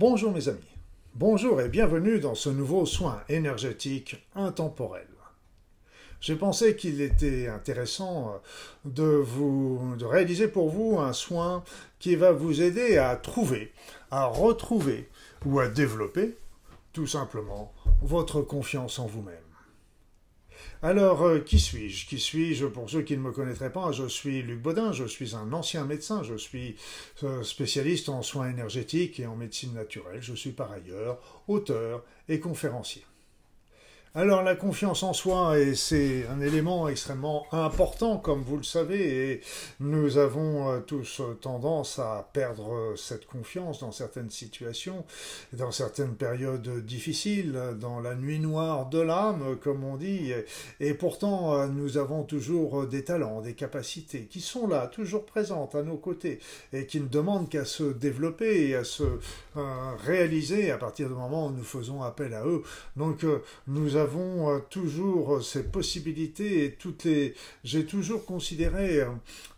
Bonjour mes amis, bonjour et bienvenue dans ce nouveau soin énergétique intemporel. J'ai pensé qu'il était intéressant euh, de vous de réaliser pour vous un soin qui va vous aider à trouver, à retrouver ou à développer tout simplement votre confiance en vous-même. Alors, euh, qui suis-je? Qui suis-je? Pour ceux qui ne me connaîtraient pas, je suis Luc Baudin, je suis un ancien médecin, je suis euh, spécialiste en soins énergétiques et en médecine naturelle, je suis par ailleurs auteur et conférencier. Alors la confiance en soi, c'est un élément extrêmement important, comme vous le savez, et nous avons euh, tous tendance à perdre euh, cette confiance dans certaines situations, dans certaines périodes difficiles, dans la nuit noire de l'âme, comme on dit, et pourtant euh, nous avons toujours des talents, des capacités qui sont là, toujours présentes à nos côtés, et qui ne demandent qu'à se développer et à se réaliser à partir du moment où nous faisons appel à eux. Donc nous avons euh, toujours euh, ces possibilités et toutes les. J'ai toujours considéré euh,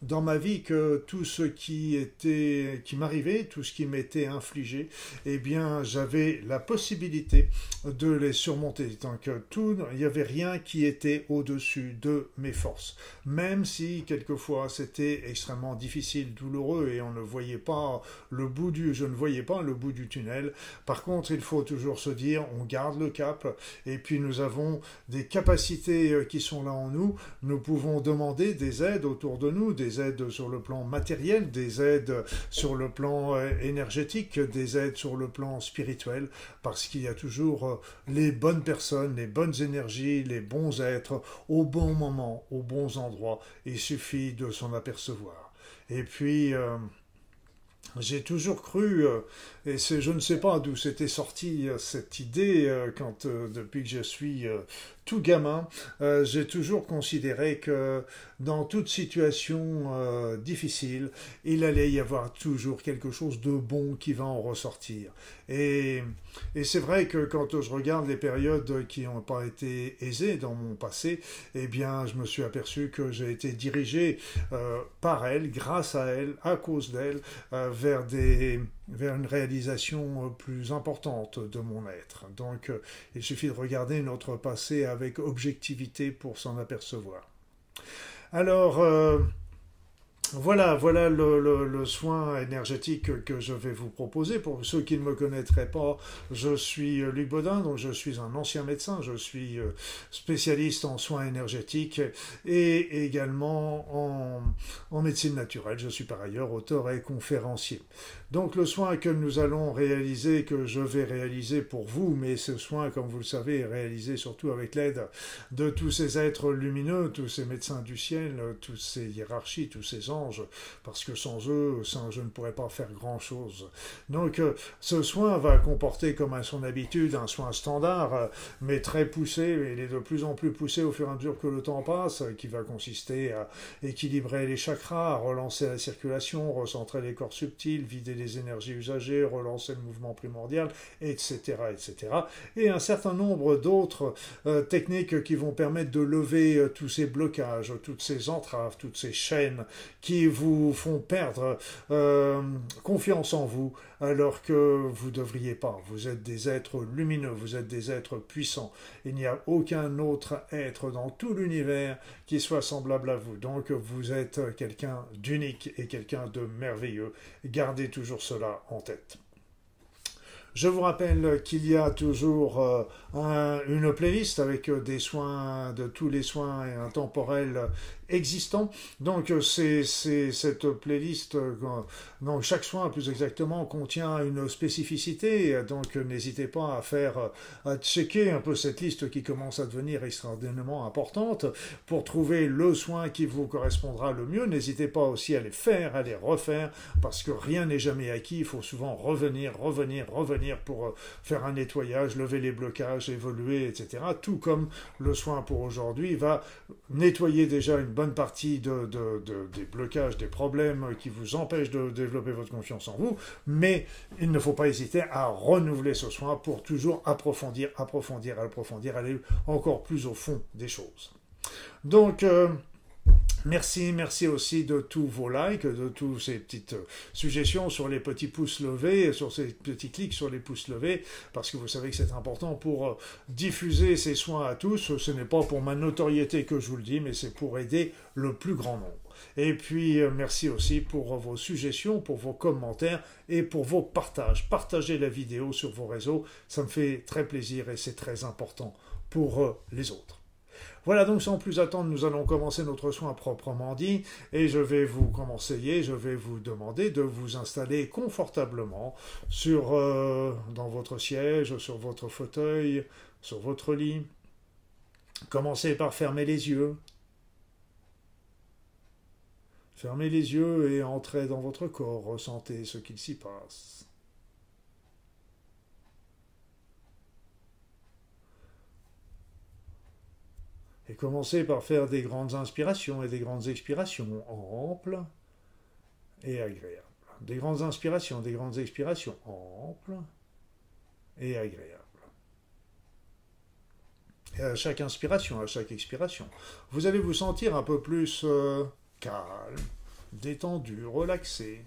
dans ma vie que tout ce qui était, qui m'arrivait, tout ce qui m'était infligé, eh bien, j'avais la possibilité de les surmonter. Donc, tout, il n'y avait rien qui était au-dessus de mes forces. Même si, quelquefois, c'était extrêmement difficile, douloureux et on ne voyait pas le bout du, je ne voyais pas le bout du tunnel. Par contre, il faut toujours se dire, on garde le cap et puis nous nous avons des capacités euh, qui sont là en nous, nous pouvons demander des aides autour de nous, des aides sur le plan matériel, des aides sur le plan euh, énergétique, des aides sur le plan spirituel, parce qu'il y a toujours euh, les bonnes personnes, les bonnes énergies, les bons êtres au bon moment, aux bons endroits. Il suffit de s'en apercevoir. Et puis, j'ai toujours cru, euh, et je ne sais pas d'où c'était sorti euh, cette idée, euh, quand depuis que je suis tout gamin, j'ai toujours considéré que dans toute situation difficile, il allait y avoir toujours quelque chose de bon qui va en ressortir. Et, et c'est vrai que quand je regarde les périodes qui n'ont pas été aisées dans mon passé, eh bien, je me suis aperçu que j'ai été dirigé par elle, grâce à elle, à cause d'elle, vers, des, vers une réalisation euh, plus importante de mon être. Donc euh, il suffit de regarder notre passé avec objectivité pour s'en apercevoir. Alors, euh, voilà, voilà le, soin énergétique que je vais vous proposer. Pour ceux qui ne me connaîtraient pas, je suis Luc Baudin, donc je suis un ancien médecin, je suis euh, spécialiste en soins énergétiques et également en, en médecine naturelle. Je suis par ailleurs auteur et conférencier. Donc le soin que nous allons réaliser, que je vais réaliser pour vous, mais ce soin, comme vous le savez, est réalisé surtout avec l'aide de tous ces êtres lumineux, tous ces médecins du ciel, toutes ces hiérarchies, tous ces anges, parce que sans eux, je ne pourrais pas faire grand-chose. Donc euh, ce soin va comporter, comme à son habitude, un soin standard, euh, mais très poussé, il est de plus en plus poussé au fur et à mesure que le temps passe, qui va consister à équilibrer les chakras, à relancer la circulation, recentrer les corps subtils, vider les énergies usagées, relancer le mouvement primordial, etc. etc. Et un certain nombre d'autres euh, techniques qui vont permettre de lever tous ces blocages, toutes ces entraves, toutes ces chaînes qui vous font perdre euh, confiance en vous alors que vous ne devriez pas. Vous êtes des êtres lumineux, vous êtes des êtres puissants. Il n'y a aucun autre être dans tout l'univers qui soit semblable à vous. Donc vous êtes quelqu'un d'unique et quelqu'un de merveilleux. Gardez toujours cela en tête. Je vous rappelle qu'il y a toujours euh, une playlist avec des soins, de tous les soins intemporels existants. Donc euh, c'est cette playlist, donc chaque soin plus exactement contient une spécificité. Donc n'hésitez pas à faire, à checker un peu cette liste qui commence à devenir extraordinairement importante pour trouver le soin qui vous correspondra le mieux. N'hésitez pas aussi à les faire, à les refaire, parce que rien n'est jamais acquis. Il faut souvent revenir, revenir, revenir pour euh, faire un nettoyage, lever les blocages, évoluer, etc. Tout comme le soin pour aujourd'hui va nettoyer déjà une partie de, des blocages, des problèmes qui vous empêchent de développer votre confiance en vous, mais il ne faut pas hésiter à renouveler ce soin pour toujours approfondir, approfondir, approfondir, aller encore plus au fond des choses. Donc, euh, Merci, merci aussi de tous vos likes, de toutes ces petites euh, suggestions sur les petits pouces levés, sur ces petits clics sur les pouces levés, parce que vous savez que c'est important pour euh, diffuser ces soins à tous. Ce n'est pas pour ma notoriété que je vous le dis, mais c'est pour aider le plus grand nombre. Et puis euh, merci aussi pour vos suggestions, pour vos commentaires et pour vos partages. Partagez la vidéo sur vos réseaux, ça me fait très plaisir et c'est très important pour les autres. Voilà donc sans plus attendre, nous allons commencer notre soin proprement dit et je vais vous conseiller, je vais vous demander de vous installer confortablement sur, euh, dans votre siège, sur votre fauteuil, sur votre lit. Commencez par fermer les yeux. Fermez les yeux et entrez dans votre corps, ressentez ce qu'il s'y passe. Et commencez par faire des grandes inspirations et des grandes expirations amples et agréables. Des grandes inspirations, des grandes expirations amples et agréables. Et à chaque inspiration, à chaque expiration, vous allez vous sentir un peu plus euh, calme, détendu, relaxé.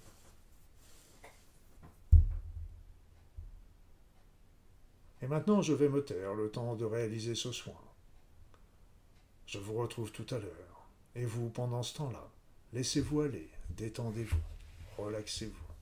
Et maintenant, je vais me taire le temps de réaliser ce soin. Je vous retrouve tout à l'heure. Et vous, pendant ce temps-là, laissez-vous aller, détendez-vous, relaxez-vous.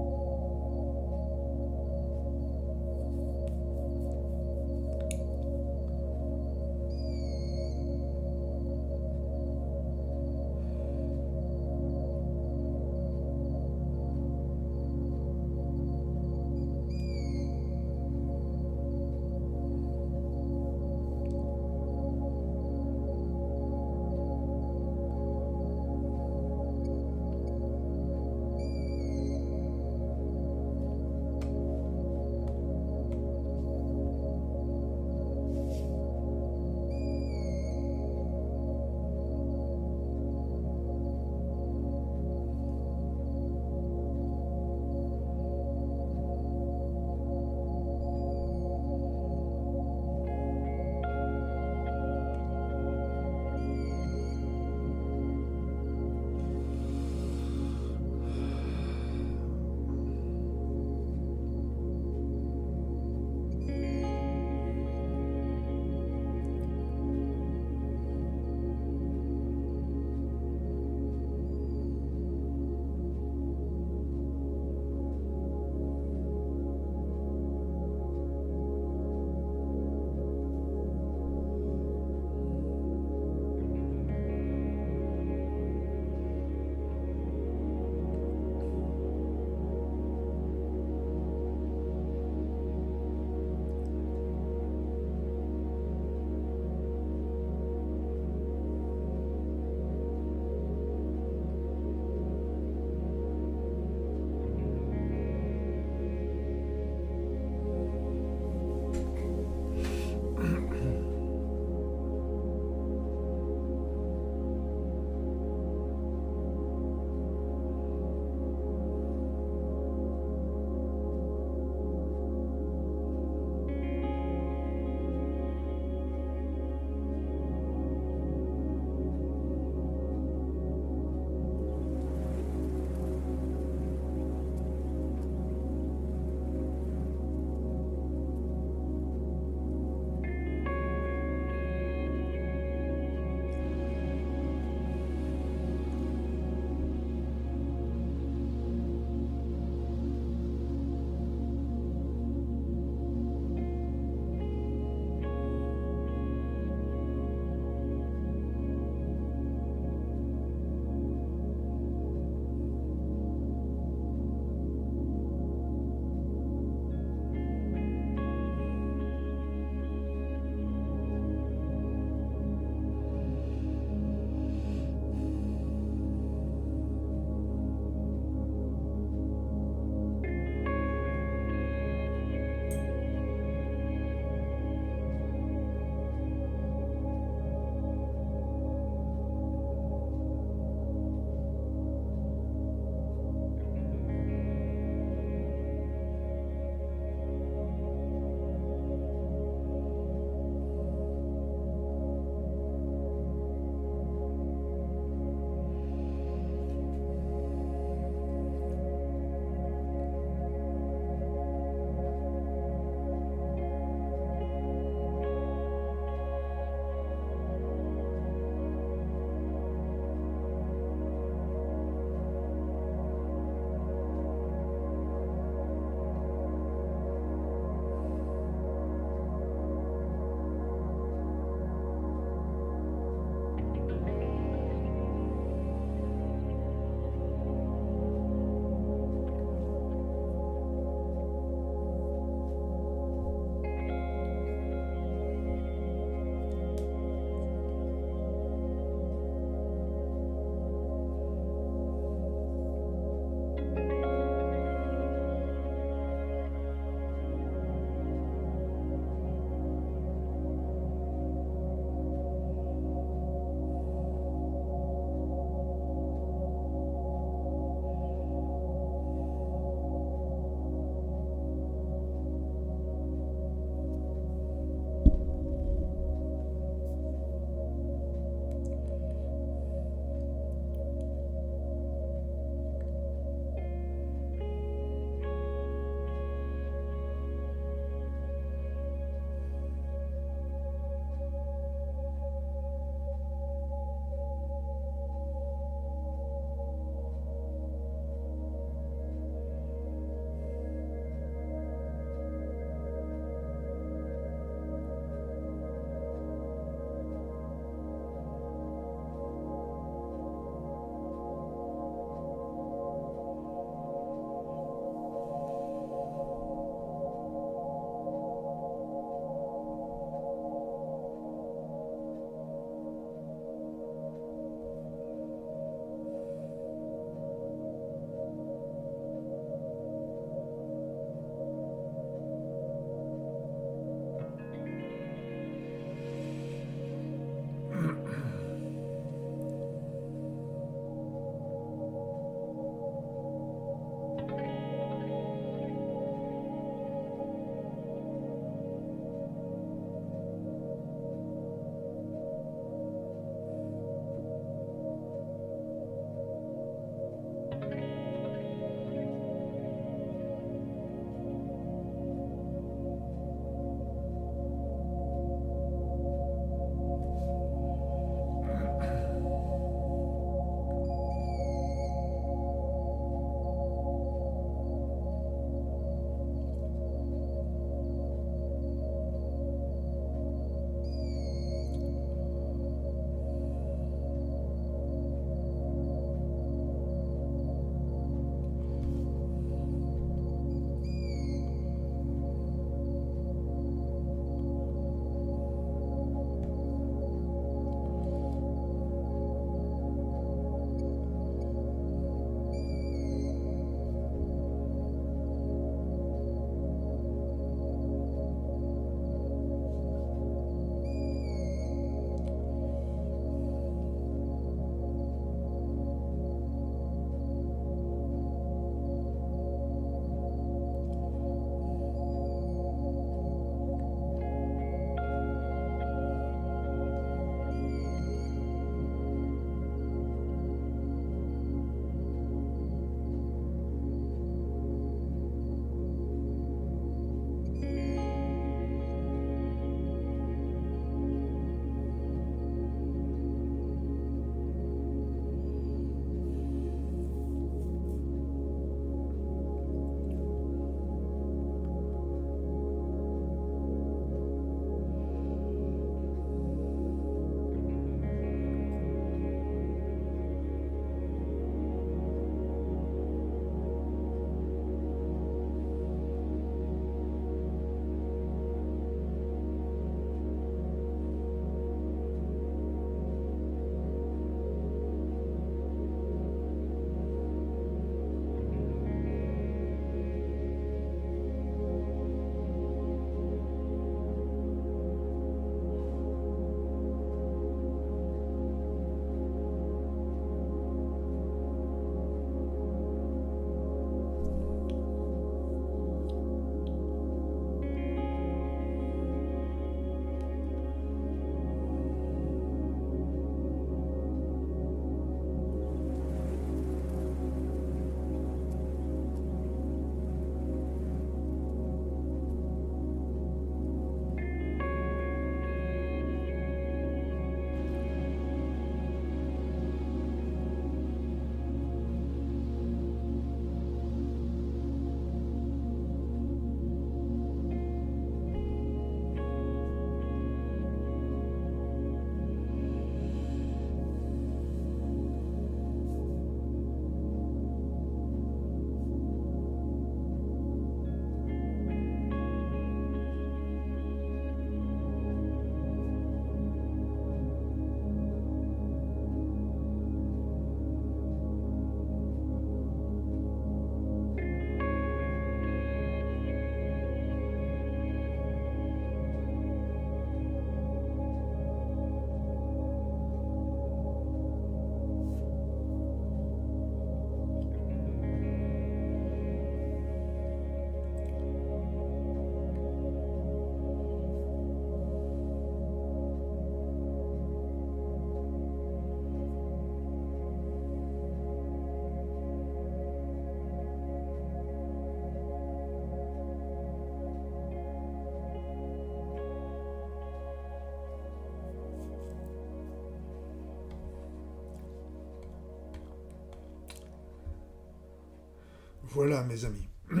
Voilà, mes amis.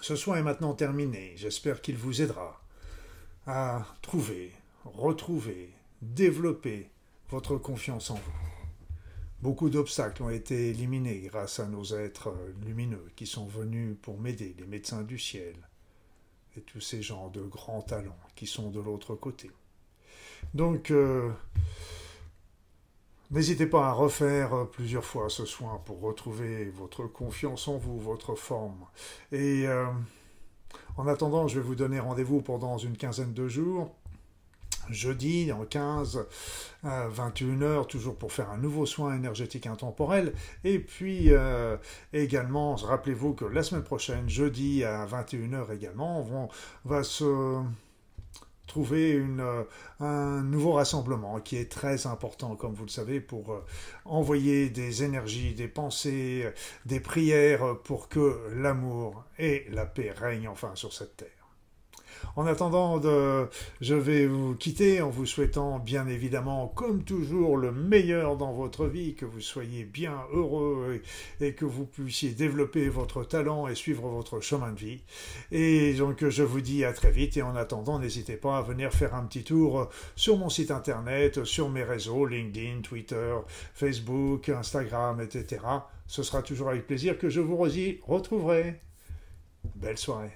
Ce soin est maintenant terminé. J'espère qu'il vous aidera à trouver, retrouver, développer votre confiance en vous. Beaucoup d'obstacles ont été éliminés grâce à nos êtres lumineux qui sont venus pour m'aider, les médecins du ciel, et tous ces gens de grands talents qui sont de l'autre côté. Donc, euh, N'hésitez pas à refaire euh, plusieurs fois ce soin pour retrouver votre confiance en vous, votre forme. Et euh, en attendant, je vais vous donner rendez-vous pendant une quinzaine de jours. Jeudi, en 15, à 21h, toujours pour faire un nouveau soin énergétique intemporel. Et puis euh, également, rappelez-vous que la semaine prochaine, jeudi à 21h également, on va se trouver euh, un nouveau rassemblement qui est très important, comme vous le savez, pour euh, envoyer des énergies, des pensées, euh, des prières pour que l'amour et la paix règnent enfin sur cette terre. En attendant, je vais vous quitter en vous souhaitant bien évidemment, comme toujours, le meilleur dans votre vie, que vous soyez bien heureux et, que vous puissiez développer votre talent et suivre votre chemin de vie. Et donc je vous dis à très vite et en attendant, n'hésitez pas à venir faire un petit tour sur mon site internet, sur mes réseaux, LinkedIn, Twitter, Facebook, Instagram, etc. Ce sera toujours avec plaisir que je vous retrouverai. Belle soirée.